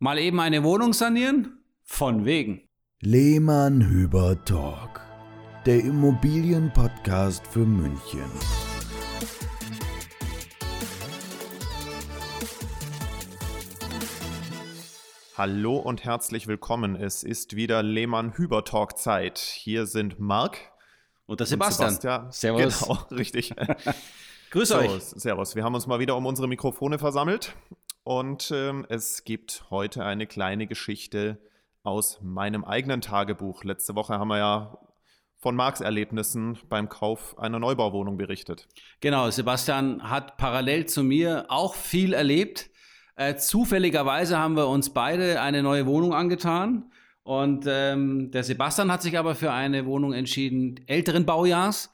Mal eben eine Wohnung sanieren? Von wegen. Lehmann Hüber Talk, der Immobilienpodcast für München. Hallo und herzlich willkommen. Es ist wieder Lehmann Hüber Talk Zeit. Hier sind Marc Und der Sebastian. Sebastian. Servus. Genau, richtig. Grüß so, euch. Servus. Wir haben uns mal wieder um unsere Mikrofone versammelt und ähm, es gibt heute eine kleine Geschichte aus meinem eigenen Tagebuch. Letzte Woche haben wir ja von Marks Erlebnissen beim Kauf einer Neubauwohnung berichtet. Genau, Sebastian hat parallel zu mir auch viel erlebt. Äh, zufälligerweise haben wir uns beide eine neue Wohnung angetan. Und ähm, der Sebastian hat sich aber für eine Wohnung entschieden, älteren Baujahrs,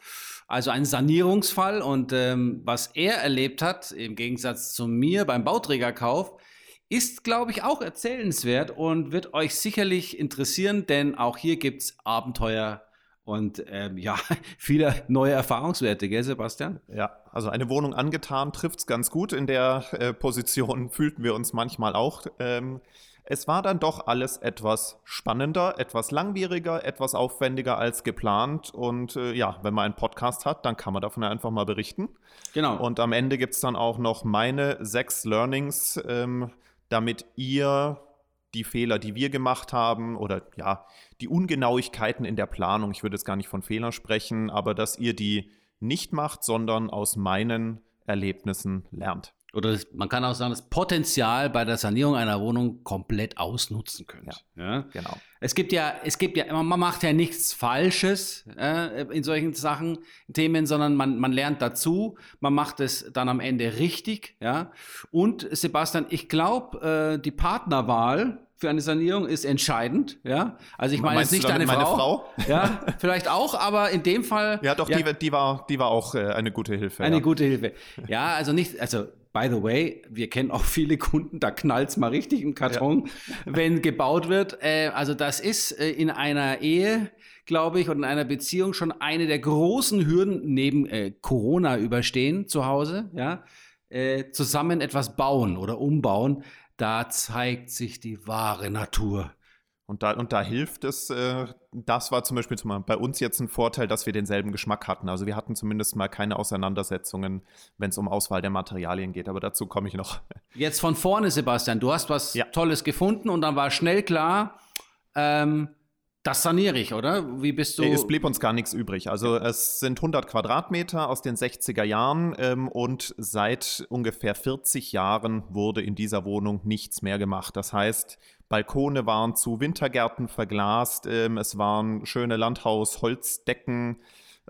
also ein Sanierungsfall. Und ähm, was er erlebt hat, im Gegensatz zu mir beim Bauträgerkauf, ist, glaube ich, auch erzählenswert und wird euch sicherlich interessieren, denn auch hier gibt es Abenteuer und ähm, ja, viele neue Erfahrungswerte, gell, Sebastian? Ja, also eine Wohnung angetan trifft es ganz gut. In der äh, Position fühlten wir uns manchmal auch. Ähm, es war dann doch alles etwas spannender, etwas langwieriger, etwas aufwendiger als geplant. Und äh, ja, wenn man einen Podcast hat, dann kann man davon einfach mal berichten. Genau. Und am Ende gibt es dann auch noch meine sechs Learnings, ähm, damit ihr die Fehler, die wir gemacht haben, oder ja, die Ungenauigkeiten in der Planung, ich würde jetzt gar nicht von Fehlern sprechen, aber dass ihr die nicht macht, sondern aus meinen Erlebnissen lernt. Oder das, man kann auch sagen, das Potenzial bei der Sanierung einer Wohnung komplett ausnutzen könnt. Ja. Genau. Es gibt ja, es gibt ja, man macht ja nichts Falsches äh, in solchen Sachen, Themen, sondern man, man lernt dazu, man macht es dann am Ende richtig, ja. Und Sebastian, ich glaube, äh, die Partnerwahl für eine Sanierung ist entscheidend, ja. Also ich meine jetzt nicht deine meine Frau, ja, vielleicht auch, aber in dem Fall Ja, doch, Die, die, war, die war auch äh, eine gute Hilfe. eine ja. gute Hilfe. Ja, also nicht, also by the way, wir kennen auch viele Kunden, da knallt's mal richtig im Karton, wenn gebaut wird. Äh, also das ist äh, in einer Ehe, glaube ich, und in einer Beziehung schon eine der großen Hürden neben äh, Corona überstehen zu Hause, ja. Äh, zusammen etwas bauen oder umbauen, da zeigt sich die wahre Natur. Und da, und da hilft es, äh, das war zum Beispiel bei uns jetzt ein Vorteil, dass wir denselben Geschmack hatten. Also wir hatten zumindest mal keine Auseinandersetzungen, wenn es um Auswahl der Materialien geht. Aber dazu komme ich noch. Jetzt von vorne, Sebastian, du hast was Ja. Tolles gefunden und dann war schnell klar, ähm, das saniere ich, oder? Wie bist du? Es blieb uns gar nichts übrig. Also es sind 100 Quadratmeter aus den 60er Jahren ähm, und seit ungefähr 40 Jahren wurde in dieser Wohnung nichts mehr gemacht. Das heißt, Balkone waren zu Wintergärten verglast, ähm, es waren schöne Landhaus-Holzdecken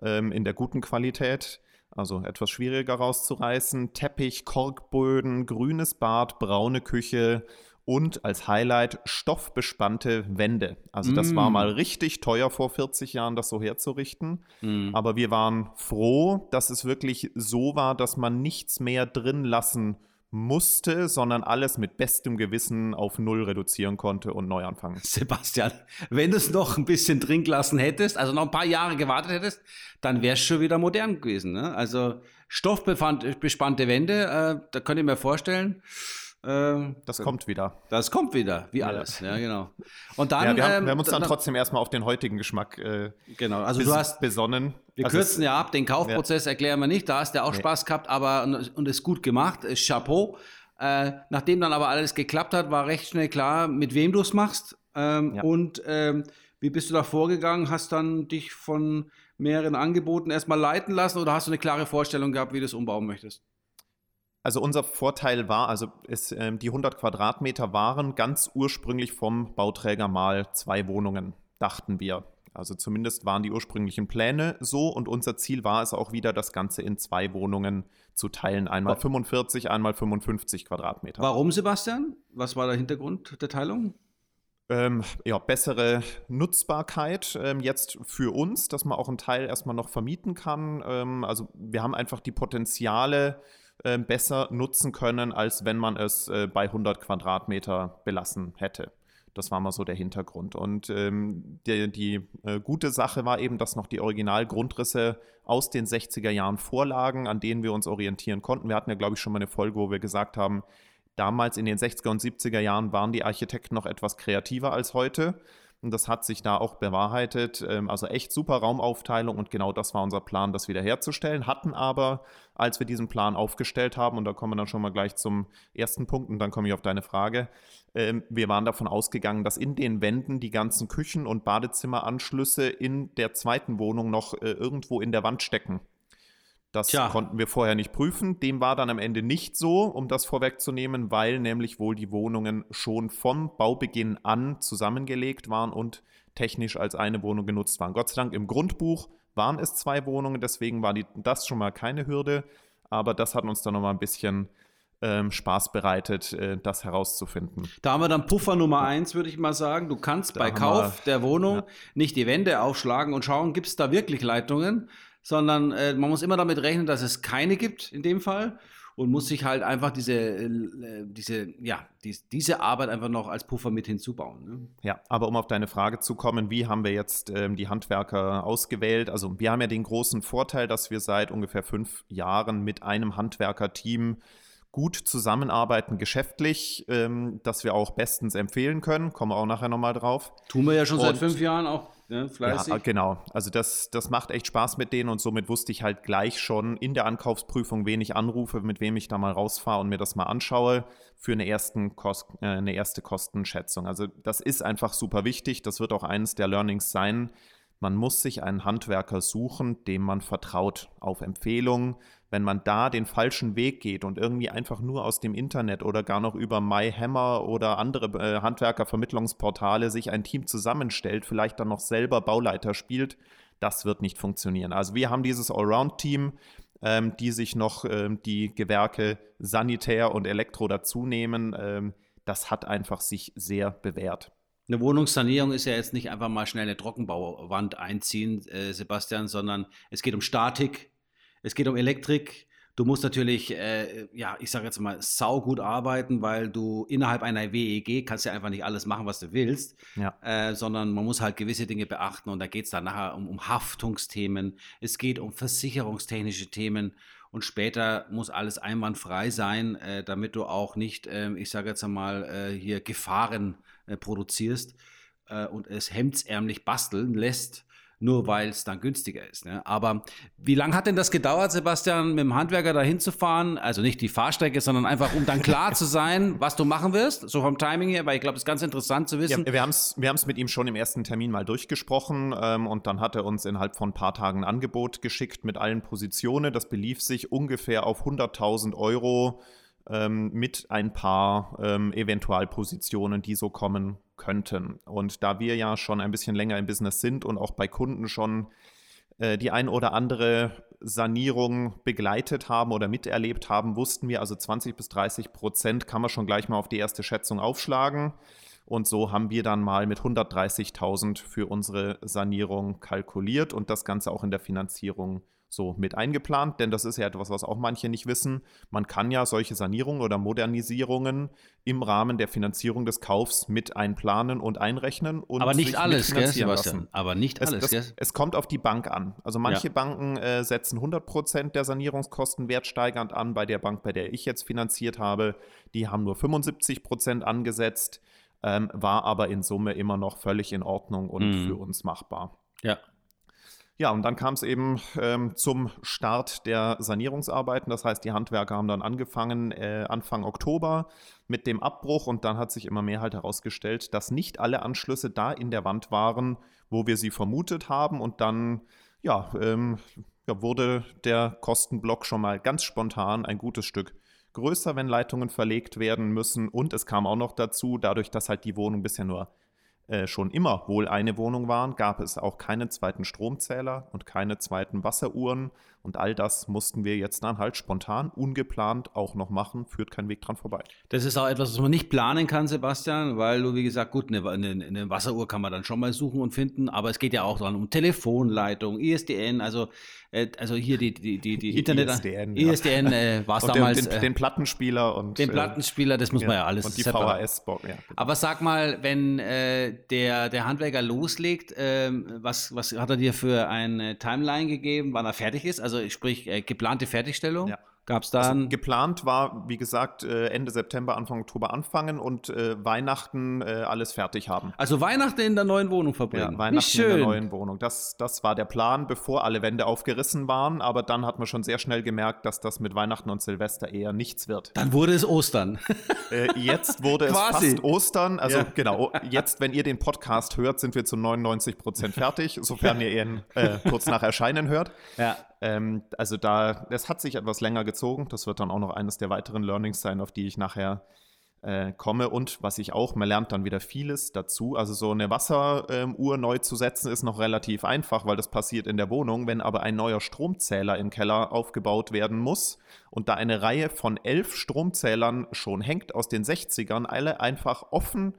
ähm, in der guten Qualität. Also etwas schwieriger rauszureißen. Teppich, Korkböden, grünes Bad, braune Küche und als Highlight stoffbespannte Wände. Also das war Mm. mal richtig teuer vor 40 Jahren, das so herzurichten. Mhm. Aber wir waren froh, dass es wirklich so war, dass man nichts mehr drin lassen musste, sondern alles mit bestem Gewissen auf Null reduzieren konnte und neu anfangen. Sebastian, wenn du es noch ein bisschen drin gelassen hättest, also noch ein paar Jahre gewartet hättest, dann wär's schon wieder modern gewesen. Ne? Also stoffbespannte Wände, äh, da könnt ihr mir vorstellen, äh, Das kommt wieder. das kommt wieder, wie alles. Ja, genau. Und dann, Ja, wir, haben, ähm, wir haben uns dann dann- trotzdem erstmal auf den heutigen Geschmack äh, genau. Also du hast besonnen. Wir Also kürzen ja ab, den Kaufprozess erklären wir nicht, da hast du auch Nee. Spaß gehabt, aber und, und ist gut gemacht, ist Chapeau. Äh, nachdem dann aber alles geklappt hat, war recht schnell klar, mit wem du es machst. Ähm, Ja. Und ähm, wie bist du da vorgegangen? Hast dann dich von mehreren Angeboten erstmal leiten lassen oder hast du eine klare Vorstellung gehabt, wie du es umbauen möchtest? Also unser Vorteil war, also es, ähm, die 100 Quadratmeter waren ganz ursprünglich vom Bauträger mal zwei Wohnungen, dachten wir. Also zumindest waren die ursprünglichen Pläne so und unser Ziel war es auch wieder, das Ganze in zwei Wohnungen zu teilen. Einmal Wa- 45, einmal 55 Quadratmeter. Warum, Sebastian? Was war der Hintergrund der Teilung? Ähm, ja, bessere Nutzbarkeit ähm, jetzt für uns, dass man auch einen Teil erstmal noch vermieten kann. Ähm, also wir haben einfach die Potenziale ähm, besser nutzen können, als wenn man es äh, bei 100 Quadratmeter belassen hätte. Das war mal so der Hintergrund. Und ähm, die, die äh, gute Sache war eben, dass noch die Originalgrundrisse aus den 60er Jahren vorlagen, an denen wir uns orientieren konnten. Wir hatten ja, glaube ich, schon mal eine Folge, wo wir gesagt haben, Damals in den 60er und 70er Jahren waren die Architekten noch etwas kreativer als heute. Und das hat sich da auch bewahrheitet. Ähm, also echt super Raumaufteilung und genau das war unser Plan, das wiederherzustellen. Hatten aber, als wir diesen Plan aufgestellt haben, und da kommen wir dann schon mal gleich zum ersten Punkt und dann komme ich auf deine Frage, ähm, wir waren davon ausgegangen, dass in den Wänden die ganzen Küchen- und Badezimmeranschlüsse in der zweiten Wohnung noch äh, irgendwo in der Wand stecken. Das Tja. konnten wir vorher nicht prüfen. Dem war dann am Ende nicht so, um das vorwegzunehmen, weil nämlich wohl die Wohnungen schon vom Baubeginn an zusammengelegt waren und technisch als eine Wohnung genutzt waren. Gott sei Dank im Grundbuch waren es zwei Wohnungen, deswegen war die, das schon mal keine Hürde. Aber das hat uns dann nochmal ein bisschen ähm, Spaß bereitet, äh, das herauszufinden. Da haben wir dann Puffer Nummer eins, würde ich mal sagen. Du kannst da bei Kauf wir, der Wohnung ja. nicht die Wände aufschlagen und schauen, gibt es da wirklich Leitungen, sondern äh, man muss immer damit rechnen, dass es keine gibt in dem Fall und muss sich halt einfach diese, äh, diese, ja, die, diese Arbeit einfach noch als Puffer mit hinzubauen. Ne? Ja, aber um auf deine Frage zu kommen, wie haben wir jetzt ähm, die Handwerker ausgewählt? Also wir haben ja den großen Vorteil, dass wir seit ungefähr fünf Jahren mit einem Handwerkerteam gut zusammenarbeiten geschäftlich, ähm, das wir auch bestens empfehlen können. Kommen wir auch nachher nochmal drauf. Tun wir ja schon und, seit fünf Jahren auch Ne, fleißig. Ja, genau. Also das, das macht echt Spaß mit denen und somit wusste ich halt gleich schon in der Ankaufsprüfung, wen ich anrufe, mit wem ich da mal rausfahre und mir das mal anschaue für eine, ersten Kost, äh, eine erste Kostenschätzung. Also das ist einfach super wichtig. Das wird auch eines der Learnings sein. Man muss sich einen Handwerker suchen, dem man vertraut, auf Empfehlung, wenn man da den falschen Weg geht und irgendwie einfach nur aus dem Internet oder gar noch über MyHammer oder andere äh, Handwerkervermittlungsportale sich ein Team zusammenstellt, vielleicht dann noch selber Bauleiter spielt, das wird nicht funktionieren. Also wir haben dieses Allround-Team, ähm, die sich noch ähm, die Gewerke Sanitär und Elektro dazu nehmen. Ähm, das hat einfach sich sehr bewährt. Eine Wohnungssanierung ist ja jetzt nicht einfach mal schnell eine Trockenbauwand einziehen, äh, Sebastian, sondern es geht um Statik, es geht um Elektrik. Du musst natürlich, äh, ja, ich sage jetzt mal, saugut arbeiten, weil du innerhalb einer WEG kannst ja einfach nicht alles machen, was du willst, ja. äh, sondern man muss halt gewisse Dinge beachten und da geht es dann nachher um, um Haftungsthemen, es geht um versicherungstechnische Themen und später muss alles einwandfrei sein, äh, damit du auch nicht, ähm, ich sage jetzt mal, äh, hier Gefahren äh, produzierst äh, und es hemdsärmlich basteln lässt nur weil es dann günstiger ist. Ne? Aber wie lange hat denn das gedauert, Sebastian, mit dem Handwerker da hinzufahren? Also nicht die Fahrstrecke, sondern einfach, um dann klar zu sein, was du machen wirst, so vom Timing her, weil ich glaube, es ist ganz interessant zu wissen. Ja, wir haben es wir mit ihm schon im ersten Termin mal durchgesprochen ähm, und dann hat er uns innerhalb von ein paar Tagen ein Angebot geschickt mit allen Positionen. Das belief sich ungefähr auf 100.000 Euro ähm, mit ein paar ähm, Eventualpositionen, die so kommen könnten. Und da wir ja schon ein bisschen länger im Business sind und auch bei Kunden schon äh, die ein oder andere Sanierung begleitet haben oder miterlebt haben, wussten wir, also 20 bis 30 Prozent kann man schon gleich mal auf die erste Schätzung aufschlagen. Und so haben wir dann mal mit 130.000 für unsere Sanierung kalkuliert und das Ganze auch in der Finanzierung so mit eingeplant, denn das ist ja etwas, was auch manche nicht wissen. Man kann ja solche Sanierungen oder Modernisierungen im Rahmen der Finanzierung des Kaufs mit einplanen und einrechnen. Und Aber nicht alles, gell, Sebastian? Lassen. Aber nicht es, alles, das, Es kommt auf die Bank an. Also manche ja. Banken äh, setzen 100 Prozent der Sanierungskosten wertsteigernd an. Bei der Bank, bei der ich jetzt finanziert habe, die haben nur 75 Prozent angesetzt, ähm, war aber in Summe immer noch völlig in Ordnung und mhm. für uns machbar. Ja, ja, und dann kam es eben ähm, zum Start der Sanierungsarbeiten. Das heißt, die Handwerker haben dann angefangen äh, Anfang Oktober mit dem Abbruch und dann hat sich immer mehr halt herausgestellt, dass nicht alle Anschlüsse da in der Wand waren, wo wir sie vermutet haben. Und dann ja, ähm, ja, wurde der Kostenblock schon mal ganz spontan ein gutes Stück größer, wenn Leitungen verlegt werden müssen. Und es kam auch noch dazu, dadurch, dass halt die Wohnung bisher nur äh, schon immer wohl eine Wohnung waren, gab es auch keinen zweiten Stromzähler und keine zweiten Wasseruhren. Und all das mussten wir jetzt dann halt spontan, ungeplant auch noch machen, führt kein Weg dran vorbei. Das ist auch etwas, was man nicht planen kann, Sebastian, weil du, wie gesagt, gut, eine, eine, eine Wasseruhr kann man dann schon mal suchen und finden, aber es geht ja auch dann um Telefonleitung, ISDN, also äh, also hier die, die, die, die Internet. ISDN, ja. ISDN äh, war es damals. Den, den, den, Plattenspieler und. Den äh, Plattenspieler, das muss ja, man ja alles. Und die VHS-Box, ja. Genau. Aber sag mal, wenn äh, der, der Handwerker loslegt, ähm, was, was hat er dir für eine Timeline gegeben, wann er fertig ist? Also sprich, äh, geplante Fertigstellung? Ja. Gab es da also geplant war, wie gesagt, äh, Ende September, Anfang Oktober anfangen und äh, Weihnachten äh, alles fertig haben. Also Weihnachten in der neuen Wohnung verbringen. Ja, Weihnachten in der neuen Wohnung. Das, das war der Plan, bevor alle Wände aufgerissen waren. Aber dann hat man schon sehr schnell gemerkt, dass das mit Weihnachten und Silvester eher nichts wird. Dann wurde es Ostern. Äh, jetzt wurde es fast Ostern. Also ja. genau, jetzt, wenn ihr den Podcast hört, sind wir zu 99 Prozent fertig, sofern ihr ihn äh, kurz nach Erscheinen hört. Ja. Ähm, also da, das hat sich etwas länger gezogen. Das wird dann auch noch eines der weiteren Learnings sein, auf die ich nachher äh, komme. Und was ich auch, man lernt dann wieder vieles dazu. Also so eine Wasseruhr ähm, neu zu setzen ist noch relativ einfach, weil das passiert in der Wohnung. Wenn aber ein neuer Stromzähler im Keller aufgebaut werden muss und da eine Reihe von elf Stromzählern schon hängt aus den 60ern, alle einfach offen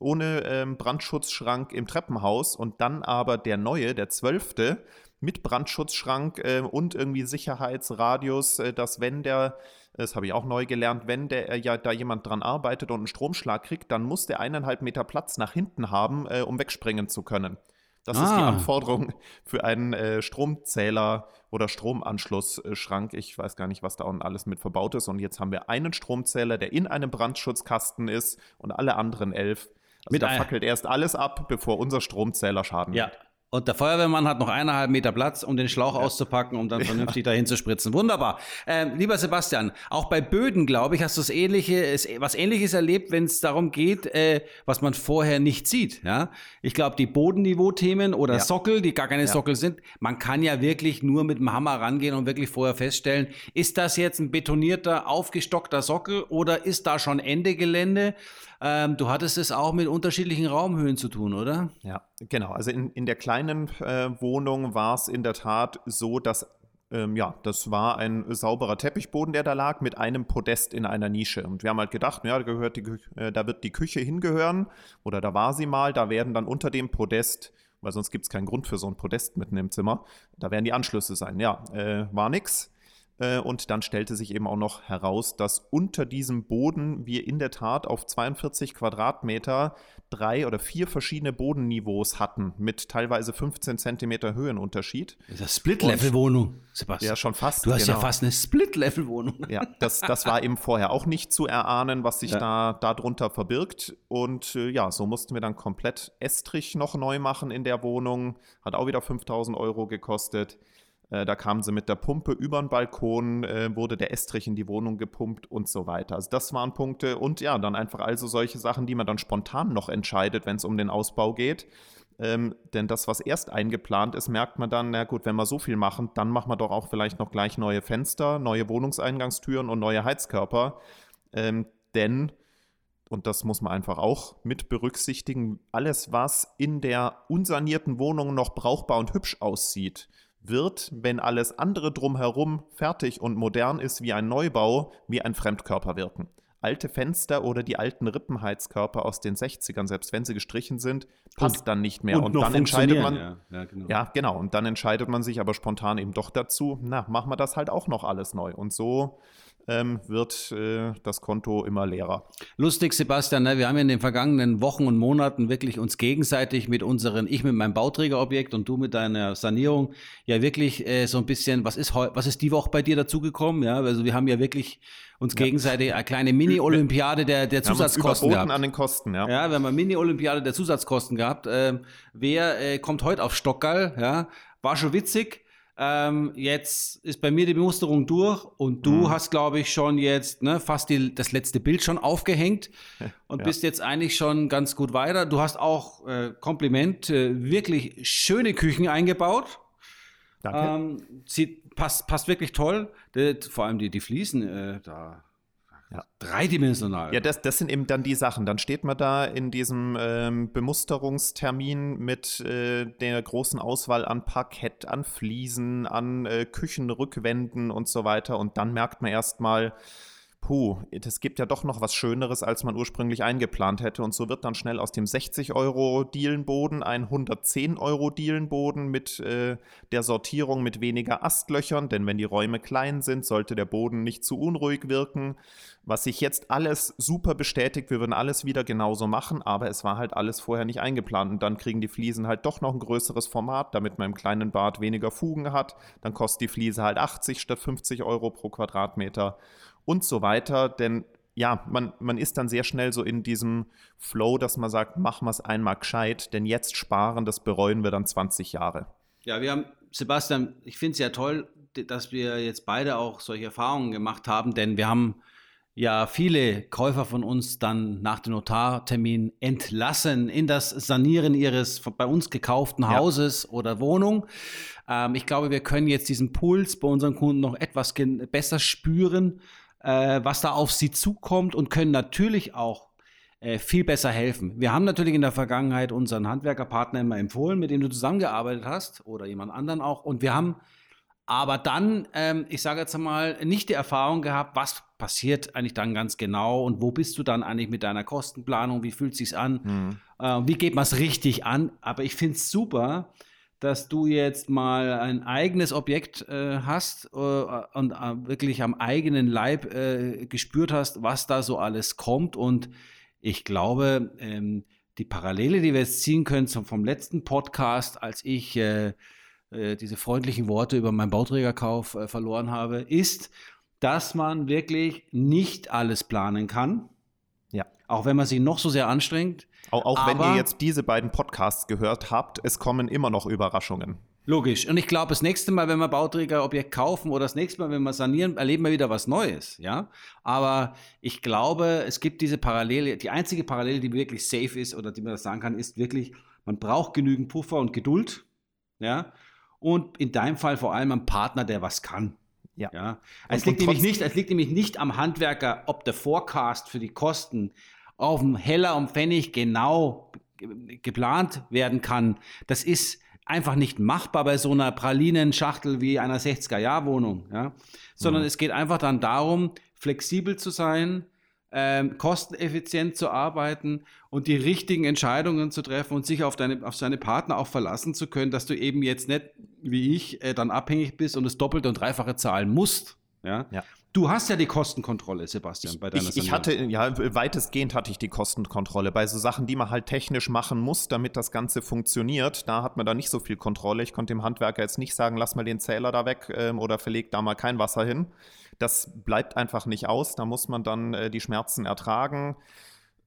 ohne ähm, Brandschutzschrank im Treppenhaus und dann aber der neue, der zwölfte, mit Brandschutzschrank äh, und irgendwie Sicherheitsradius, äh, dass wenn der, das habe ich auch neu gelernt, wenn der äh, ja da jemand dran arbeitet und einen Stromschlag kriegt, dann muss der eineinhalb Meter Platz nach hinten haben, äh, um wegspringen zu können. Das ah. ist die ah. Anforderung für einen äh, Stromzähler oder Stromanschlussschrank. Ich weiß gar nicht, was da unten alles mit verbaut ist. Und jetzt haben wir einen Stromzähler, der in einem Brandschutzkasten ist und alle anderen elf. Also mit da fackelt erst alles ab, bevor unser Stromzähler Schaden ja. Hat. Und der Feuerwehrmann hat noch eineinhalb Meter Platz, um den Schlauch ja. auszupacken, um dann vernünftig ja. dahin zu spritzen. Wunderbar. Ähm, lieber Sebastian, auch bei Böden, glaube ich, hast du das Ähnliche, was Ähnliches erlebt, wenn es darum geht, äh, was man vorher nicht sieht. Ja? Ich glaube, die Bodenniveau-Themen oder ja. Sockel, die gar keine Sockel sind, man kann ja wirklich nur mit dem Hammer rangehen und wirklich vorher feststellen, ist das jetzt ein betonierter, aufgestockter Sockel oder ist da schon Ende Gelände? Ähm, du hattest es auch mit unterschiedlichen Raumhöhen zu tun, oder? Ja, genau. Also in, in der kleinen äh, Wohnung war es in der Tat so, dass ähm, ja, das war ein sauberer Teppichboden, der da lag, mit einem Podest in einer Nische. Und wir haben halt gedacht, ja, da, gehört die, äh, da wird die Küche hingehören oder da war sie mal, da werden dann unter dem Podest weil sonst gibt es keinen Grund für so ein Podest mitten im Zimmer. Da werden die Anschlüsse sein. Ja, äh, war nix. Äh, und dann stellte sich eben auch noch heraus, dass unter diesem Boden wir in der Tat auf 42 Quadratmeter drei oder vier verschiedene Bodenniveaus hatten, mit teilweise 15 Zentimeter Höhenunterschied. Das ist eine Split-Level-Wohnung, Sebastian. Ja, schon fast. Du hast genau. ja fast eine Split-Level-Wohnung. Ja, das, das war eben vorher auch nicht zu erahnen, was sich ja. da darunter verbirgt. Und äh, ja, so mussten wir dann komplett Estrich noch neu machen in der Wohnung. Hat auch wieder 5000 Euro gekostet. Äh, da kamen sie mit der Pumpe über den Balkon, äh, wurde der Estrich in die Wohnung gepumpt und so weiter. Also das waren Punkte und ja, dann einfach also solche Sachen, die man dann spontan noch entscheidet, wenn es um den Ausbau geht. Ähm, denn das, was erst eingeplant ist, merkt man dann, na gut, wenn wir so viel machen, dann machen wir doch auch vielleicht noch gleich neue Fenster, neue Wohnungseingangstüren und neue Heizkörper. Ähm, denn, und das muss man einfach auch mit berücksichtigen, alles, was in der unsanierten Wohnung noch brauchbar und hübsch aussieht, wird, wenn alles andere drumherum fertig und modern ist wie ein Neubau, wie ein Fremdkörper wirken. Alte Fenster oder die alten Rippenheizkörper aus den 60ern, selbst wenn sie gestrichen sind, passt und, dann nicht mehr. Und, und dann entscheidet man. Ja, ja, genau. ja, genau. Und dann entscheidet man sich aber spontan eben doch dazu, na, machen wir das halt auch noch alles neu. Und so ähm, wird äh, das Konto immer leerer. Lustig, Sebastian, ne? wir haben in den vergangenen Wochen und Monaten wirklich uns gegenseitig mit unseren, ich mit meinem Bauträgerobjekt und du mit deiner Sanierung, ja wirklich äh, so ein bisschen, was ist, was ist die Woche bei dir dazugekommen? Ja, also wir haben ja wirklich uns ja. gegenseitig eine kleine Mini-Olympiade der, der Zusatzkosten gehabt. an den Kosten, ja. Ja, wir haben eine Mini-Olympiade der Zusatzkosten gehabt. Ähm, wer äh, kommt heute auf Stockgall? Ja, war schon witzig. Ähm, jetzt ist bei mir die Bemusterung durch und du mhm. hast, glaube ich, schon jetzt ne, fast die, das letzte Bild schon aufgehängt und ja. bist jetzt eigentlich schon ganz gut weiter. Du hast auch äh, Kompliment, äh, wirklich schöne Küchen eingebaut. Danke. Ähm, sieht, passt, passt wirklich toll. Die, vor allem die, die Fliesen, äh, da ja. Dreidimensional. Ja, das, das sind eben dann die Sachen. Dann steht man da in diesem ähm, Bemusterungstermin mit äh, der großen Auswahl an Parkett, an Fliesen, an äh, Küchenrückwänden und so weiter. Und dann merkt man erstmal, puh, es gibt ja doch noch was Schöneres, als man ursprünglich eingeplant hätte. Und so wird dann schnell aus dem 60 Euro Dielenboden ein 110 Euro Dielenboden mit äh, der Sortierung mit weniger Astlöchern, denn wenn die Räume klein sind, sollte der Boden nicht zu unruhig wirken. Was sich jetzt alles super bestätigt, wir würden alles wieder genauso machen, aber es war halt alles vorher nicht eingeplant. Und dann kriegen die Fliesen halt doch noch ein größeres Format, damit man im kleinen Bad weniger Fugen hat. Dann kostet die Fliese halt 80 statt 50 Euro pro Quadratmeter und so weiter. Denn ja, man, man ist dann sehr schnell so in diesem Flow, dass man sagt, machen wir es einmal gescheit, denn jetzt sparen, das bereuen wir dann 20 Jahre. Ja, wir haben, Sebastian, ich finde es ja toll, dass wir jetzt beide auch solche Erfahrungen gemacht haben, denn wir haben ja viele Käufer von uns dann nach dem Notartermin entlassen in das Sanieren ihres bei uns gekauften Hauses ja. oder Wohnung. Ähm, ich glaube, wir können jetzt diesen Puls bei unseren Kunden noch etwas besser spüren äh, was da auf sie zukommt und können natürlich auch äh, viel besser helfen. Wir haben natürlich in der Vergangenheit unseren Handwerkerpartner immer empfohlen, mit dem du zusammengearbeitet hast oder jemand anderen auch. Und wir haben aber dann, ähm, ich sage jetzt mal, nicht die Erfahrung gehabt, was passiert eigentlich dann ganz genau und wo bist du dann eigentlich mit deiner Kostenplanung, wie fühlt es sich an, mhm. äh, wie geht man es richtig an. Aber ich finde es super, dass du jetzt mal ein eigenes Objekt äh, hast äh, und äh, wirklich am eigenen Leib äh, gespürt hast, was da so alles kommt. Und ich glaube, ähm, die Parallele, die wir jetzt ziehen können zum, vom letzten Podcast, als ich äh, äh, diese freundlichen Worte über meinen Bauträgerkauf verloren habe, ist, dass man wirklich nicht alles planen kann. Ja. Auch wenn man sich noch so sehr anstrengt. Auch, auch wenn ihr jetzt diese beiden Podcasts gehört habt, es kommen immer noch Überraschungen. Logisch. Und ich glaube, das nächste Mal, wenn wir Bauträgerobjekt kaufen oder das nächste Mal, wenn wir sanieren, erleben wir wieder was Neues. Ja. Aber ich glaube, es gibt diese Parallele. Die einzige Parallele, die wirklich safe ist oder die man das sagen kann, ist wirklich, man braucht genügend Puffer und Geduld. Ja. Und in deinem Fall vor allem ein Partner, der was kann. Ja. ja. Es, liegt nämlich nicht, es liegt nämlich nicht am Handwerker, ob der Forecast für die Kosten auf dem Heller und Pfennig genau geplant werden kann, das ist einfach nicht machbar bei so einer Pralinenschachtel wie einer 60er-Jahr-Wohnung. Ja? Sondern mhm. es geht einfach dann darum, flexibel zu sein, ähm, kosteneffizient zu arbeiten und die richtigen Entscheidungen zu treffen und sich auf, deine, auf seine Partner auch verlassen zu können, dass du eben jetzt nicht, wie ich, äh, dann abhängig bist und das Doppelte und Dreifache zahlen musst. Ja? ja. Du hast ja die Kostenkontrolle, Sebastian, bei deiner ich, ich hatte, ja, weitestgehend hatte ich die Kostenkontrolle. Bei so Sachen, die man halt technisch machen muss, damit das Ganze funktioniert, da hat man da nicht so viel Kontrolle. Ich konnte dem Handwerker jetzt nicht sagen, lass mal den Zähler da weg ähm, oder verleg da mal kein Wasser hin. Das bleibt einfach nicht aus. Da muss man dann äh, die Schmerzen ertragen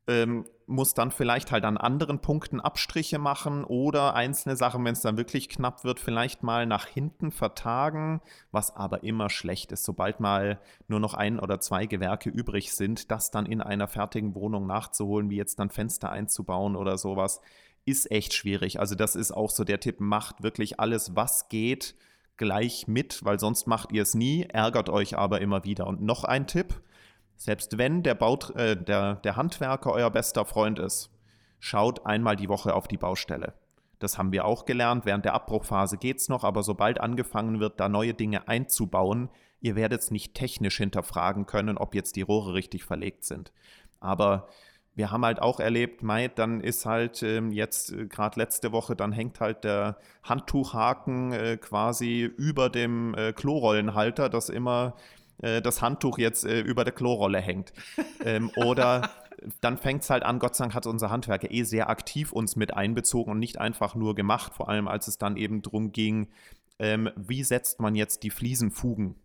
ähm, muss dann vielleicht halt an anderen Punkten Abstriche machen oder einzelne Sachen, wenn es dann wirklich knapp wird, vielleicht mal nach hinten vertagen, was aber immer schlecht ist, sobald mal nur noch ein oder zwei Gewerke übrig sind, das dann in einer fertigen Wohnung nachzuholen, wie jetzt dann Fenster einzubauen oder sowas, ist echt schwierig. Also das ist auch so der Tipp, macht wirklich alles, was geht, gleich mit, weil sonst macht ihr es nie, ärgert euch aber immer wieder. Und noch ein Tipp, selbst wenn der, Baut, äh, der, der Handwerker euer bester Freund ist, schaut einmal die Woche auf die Baustelle. Das haben wir auch gelernt. Während der Abbruchphase geht es noch, aber sobald angefangen wird, da neue Dinge einzubauen, ihr werdet es nicht technisch hinterfragen können, ob jetzt die Rohre richtig verlegt sind. Aber wir haben halt auch erlebt, Mai, dann ist halt ähm, jetzt äh, gerade letzte Woche, dann hängt halt der Handtuchhaken äh, quasi über dem äh, Klorollenhalter, das immer äh, das Handtuch jetzt äh, über der Klorolle hängt. ähm, oder dann fängt es halt an, Gott sei Dank hat unser Handwerker eh sehr aktiv uns mit einbezogen und nicht einfach nur gemacht, vor allem als es dann eben darum ging, ähm, wie setzt man jetzt die Fliesenfugen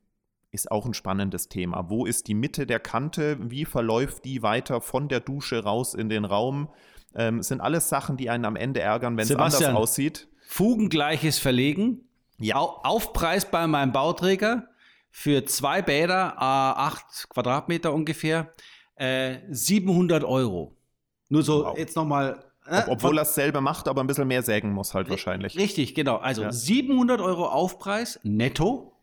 ist auch ein spannendes Thema. Wo ist die Mitte der Kante? Wie verläuft die weiter von der Dusche raus in den Raum? Ähm, sind alles Sachen, die einen am Ende ärgern, wenn es anders aussieht. Fugengleiches Verlegen. Ja. Aufpreis bei meinem Bauträger für zwei Bäder, äh, acht Quadratmeter ungefähr, äh, 700 Euro. Nur so wow. jetzt nochmal. Äh, Ob, obwohl er es selber macht, aber ein bisschen mehr sägen muss halt wahrscheinlich. Richtig, genau. Also ja. 700 Euro Aufpreis netto.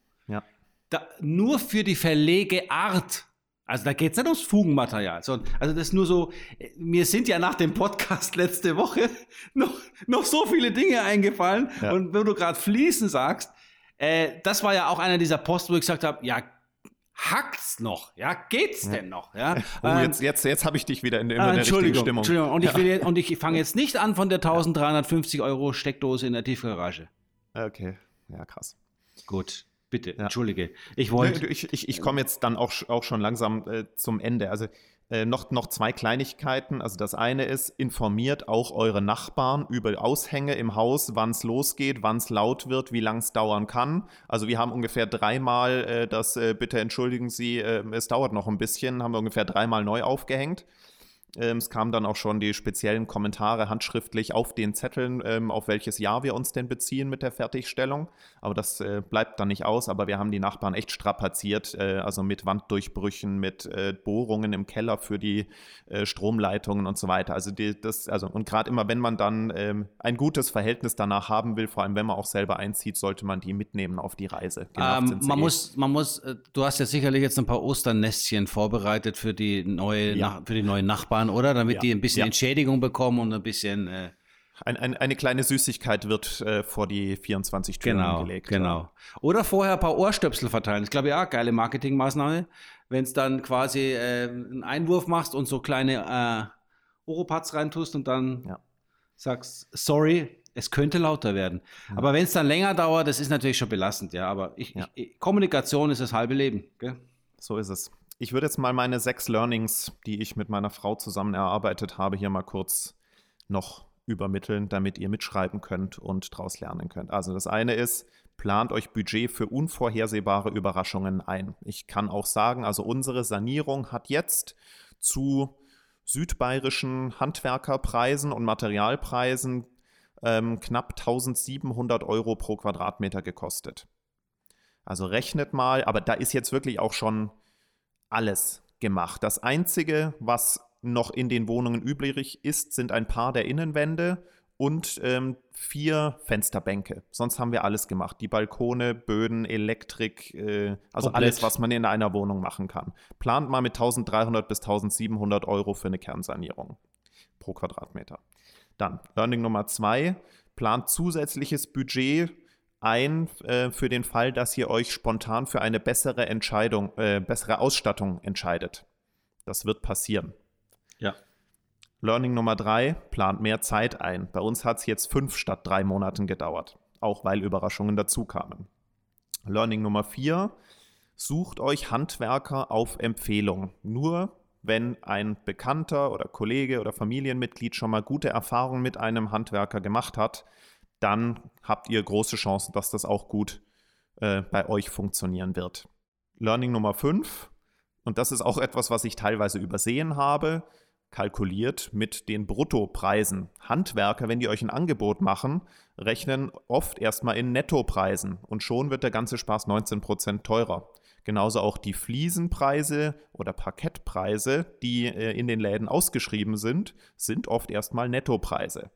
Ja. Da, nur für die Verlegeart. Also da geht es nicht ums Fugenmaterial. Sondern, also das ist nur so, mir sind ja nach dem Podcast letzte Woche noch, noch so viele Dinge eingefallen. Ja. Und wenn du gerade fließen sagst, äh, das war ja auch einer dieser Posts, wo ich gesagt habe, ja, hackt's noch? Ja, geht's denn noch? Ja, Oh, Ähm, jetzt jetzt, jetzt habe ich dich wieder in, in Ah, der richtigen Entschuldigung, Stimmung. Entschuldigung. Und ich, will und ich fange jetzt nicht an von der 1350 Euro Steckdose in der Tiefgarage. Okay, ja, krass. Gut, bitte, entschuldige. Ich wollte. Ich, ich, ich komme jetzt dann auch, auch schon langsam äh, zum Ende. Also äh, noch, noch zwei Kleinigkeiten. Also das eine ist, informiert auch eure Nachbarn über Aushänge im Haus, wann es losgeht, wann es laut wird, wie lang es dauern kann. Also wir haben ungefähr dreimal äh, das, äh, bitte entschuldigen Sie, äh, es dauert noch ein bisschen, haben wir ungefähr dreimal neu aufgehängt. Ähm, es kamen dann auch schon die speziellen Kommentare handschriftlich auf den Zetteln, ähm, auf welches Jahr wir uns denn beziehen mit der Fertigstellung. Aber das äh, bleibt dann nicht aus. Aber wir haben die Nachbarn echt strapaziert, äh, also mit Wanddurchbrüchen, mit äh, Bohrungen im Keller für die Stromleitungen und so weiter. Also die, das, also und gerade immer, wenn man dann ähm, ein gutes Verhältnis danach haben will, vor allem wenn man auch selber einzieht, sollte man die mitnehmen auf die Reise. Ähm, man, eh. muss, man muss, du hast ja sicherlich jetzt ein paar Osternestchen vorbereitet für die neue, Ja. Für die neuen Nachbarn, oder? Damit Ja. die ein bisschen Ja. Entschädigung bekommen und ein bisschen. Äh, ein, ein, eine kleine Süßigkeit wird äh, vor die 24 Türen genau, gelegt. genau. Oder vorher ein paar Ohrstöpsel verteilen. Ich glaube ja, geile Marketingmaßnahme. Wenn es dann quasi äh, einen Einwurf machst und so kleine äh, Oropads reintust und dann Ja. sagst, sorry, es könnte lauter werden. Aber wenn es dann länger dauert, das ist natürlich schon belastend, ja. Aber ich, Ja. ich, Kommunikation ist das halbe Leben. Gell? So ist es. Ich würde jetzt mal meine sechs Learnings, die ich mit meiner Frau zusammen erarbeitet habe, hier mal kurz noch übermitteln, damit ihr mitschreiben könnt und daraus lernen könnt. Also das eine ist, plant euch Budget für unvorhersehbare Überraschungen ein. Ich kann auch sagen, also unsere Sanierung hat jetzt zu südbayerischen Handwerkerpreisen und Materialpreisen ähm, knapp 1700 Euro pro Quadratmeter gekostet. Also rechnet mal, aber da ist jetzt wirklich auch schon alles gemacht. Das Einzige, was noch in den Wohnungen übrig ist, sind ein paar der Innenwände und ähm, vier Fensterbänke. Sonst haben wir alles gemacht. Die Balkone, Böden, Elektrik, äh, also Komplett. alles, was man in einer Wohnung machen kann. Plant mal mit 1300 bis 1700 Euro für eine Kernsanierung pro Quadratmeter. Dann Learning Nummer zwei, plant zusätzliches Budget ein äh, für den Fall, dass ihr euch spontan für eine bessere Entscheidung, äh, bessere Ausstattung entscheidet. Das wird passieren. Ja. Learning Nummer drei, plant mehr Zeit ein. Bei uns hat es jetzt fünf statt drei Monaten gedauert, auch weil Überraschungen dazu kamen. Learning Nummer vier, sucht euch Handwerker auf Empfehlung. Nur wenn ein Bekannter oder Kollege oder Familienmitglied schon mal gute Erfahrungen mit einem Handwerker gemacht hat, dann habt ihr große Chancen, dass das auch gut äh, bei euch funktionieren wird. Learning Nummer 5, und das ist auch etwas, was ich teilweise übersehen habe, kalkuliert mit den Bruttopreisen. Handwerker, wenn die euch ein Angebot machen, rechnen oft erstmal in Nettopreisen und schon wird der ganze Spaß 19% teurer. Genauso auch die Fliesenpreise oder Parkettpreise, die äh, in den Läden ausgeschrieben sind, sind oft erstmal Nettopreise.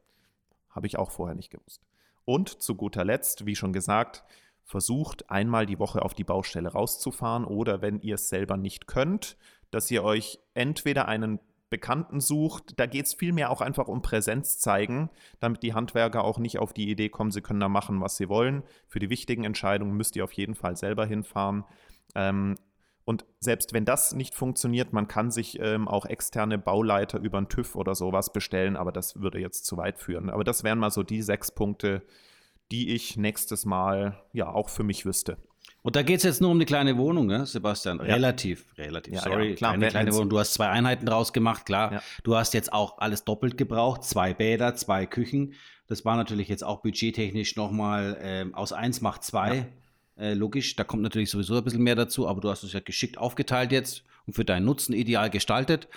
Habe ich auch vorher nicht gewusst. Und zu guter Letzt, wie schon gesagt, versucht einmal die Woche auf die Baustelle rauszufahren oder wenn ihr es selber nicht könnt, dass ihr euch entweder einen Bekannten sucht, da geht es vielmehr auch einfach um Präsenz zeigen, damit die Handwerker auch nicht auf die Idee kommen, sie können da machen, was sie wollen. Für die wichtigen Entscheidungen müsst ihr auf jeden Fall selber hinfahren. Ähm, und selbst wenn das nicht funktioniert, man kann sich ähm, auch externe Bauleiter über einen TÜV oder sowas bestellen, aber das würde jetzt zu weit führen. Aber das wären mal so die sechs Punkte, die ich nächstes Mal ja auch für mich wüsste. Und da geht es jetzt nur um die kleine Wohnung, ne, Sebastian? Relativ, relativ. Ja, Sorry, ja, klar, kleine, wenn- kleine Wohnung. Du hast zwei Einheiten draus gemacht, klar. Ja. Du hast jetzt auch alles doppelt gebraucht, zwei Bäder, zwei Küchen. Das war natürlich jetzt auch budgettechnisch nochmal ähm, aus eins macht zwei. Äh, logisch, da kommt natürlich sowieso ein bisschen mehr dazu, aber du hast es ja geschickt aufgeteilt jetzt und für deinen Nutzen ideal gestaltet.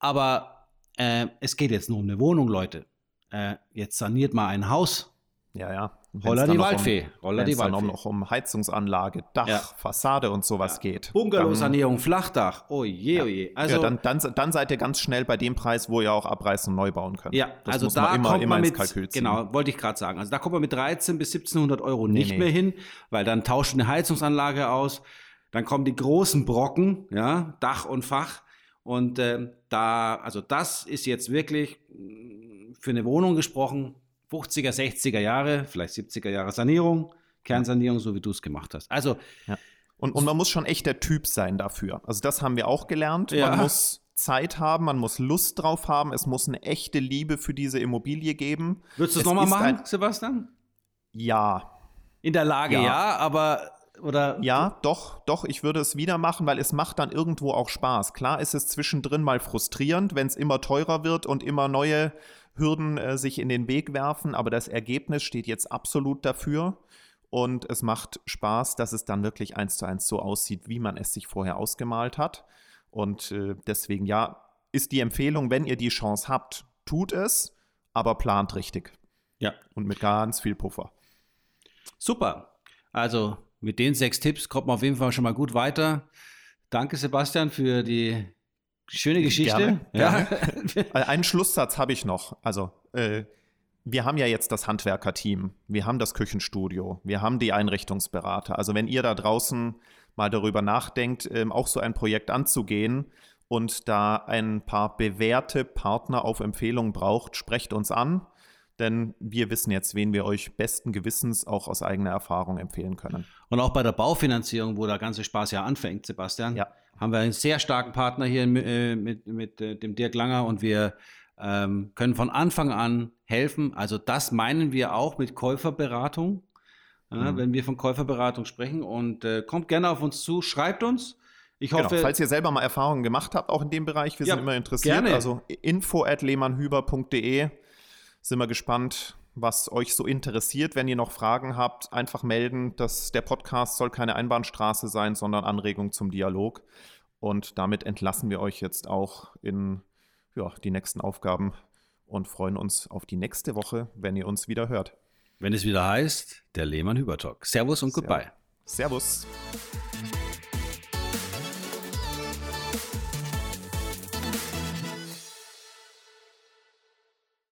Aber äh, es geht jetzt nur um eine Wohnung, Leute. Äh, jetzt saniert mal ein Haus. Ja, ja. Wenn's dann die Waldfee. Um, Wenn die es dann auch Waldfee. noch um Heizungsanlage, Dach, Ja. Fassade und sowas geht. Bungalow-Sanierung, Flachdach. Oh je, oh je. Also, ja, dann, dann, dann seid ihr ganz schnell bei dem Preis, wo ihr auch abreißen und neu bauen könnt. Ja, das also muss da man immer, kommt immer man ins mit, Kalkül ziehen. genau, wollte ich gerade sagen. Also da kommt man mit 13 bis 1700 Euro nicht nee. mehr hin, weil dann tauscht eine Heizungsanlage aus, dann kommen die großen Brocken, ja, Dach und Fach und ähm, da, also das ist jetzt wirklich mh, für eine Wohnung gesprochen, 50er, 60er Jahre, vielleicht 70er Jahre Sanierung, Kernsanierung, so wie du es gemacht hast. Also Und Und, und man muss schon echt der Typ sein dafür. Also das haben wir auch gelernt. Ja. Man muss Zeit haben, man muss Lust drauf haben, es muss eine echte Liebe für diese Immobilie geben. Würdest du es nochmal machen, ein- Sebastian? Ja, In der Lage, Ja. ja, aber oder Ja, doch, doch, ich würde es wieder machen, weil es macht dann irgendwo auch Spaß. Klar ist es zwischendrin mal frustrierend, wenn es immer teurer wird und immer neue Hürden äh, sich in den Weg werfen, aber das Ergebnis steht jetzt absolut dafür und es macht Spaß, dass es dann wirklich eins zu eins so aussieht, wie man es sich vorher ausgemalt hat. Und äh, deswegen, ja, ist die Empfehlung, wenn ihr die Chance habt, tut es, aber plant richtig Ja, und mit ganz viel Puffer. super. Also mit den sechs Tipps kommt man auf jeden Fall schon mal gut weiter. Danke, Sebastian, für die schöne Geschichte. Ja. Einen Schlusssatz habe ich noch. Also, äh, wir haben ja jetzt das Handwerkerteam, wir haben das Küchenstudio, wir haben die Einrichtungsberater. Also, wenn ihr da draußen mal darüber nachdenkt, ähm, auch so ein Projekt anzugehen und da ein paar bewährte Partner auf Empfehlung braucht, sprecht uns an, denn wir wissen jetzt, wen wir euch besten Gewissens auch aus eigener Erfahrung empfehlen können. Und auch bei der Baufinanzierung, wo der ganze Spaß ja anfängt, Sebastian, Ja. haben wir einen sehr starken Partner hier äh, mit, mit äh, dem Dirk Langer und wir ähm, können von Anfang an helfen. Also das meinen wir auch mit Käuferberatung, ja, Mhm. wenn wir von Käuferberatung sprechen. Und äh, kommt gerne auf uns zu, schreibt uns. Ich Genau, hoffe, falls ihr selber mal Erfahrungen gemacht habt, auch in dem Bereich, wir Ja, sind immer interessiert. gerne. Also info at lehmannhüber.de sind wir gespannt, was euch so interessiert. Wenn ihr noch Fragen habt, einfach melden. Das, der Podcast soll keine Einbahnstraße sein, sondern Anregung zum Dialog. Und damit entlassen wir euch jetzt auch in ja, die nächsten Aufgaben und freuen uns auf die nächste Woche, wenn ihr uns wieder hört. wenn es wieder heißt, der Lehmann-Hüber-Talk. Servus und goodbye. Servus.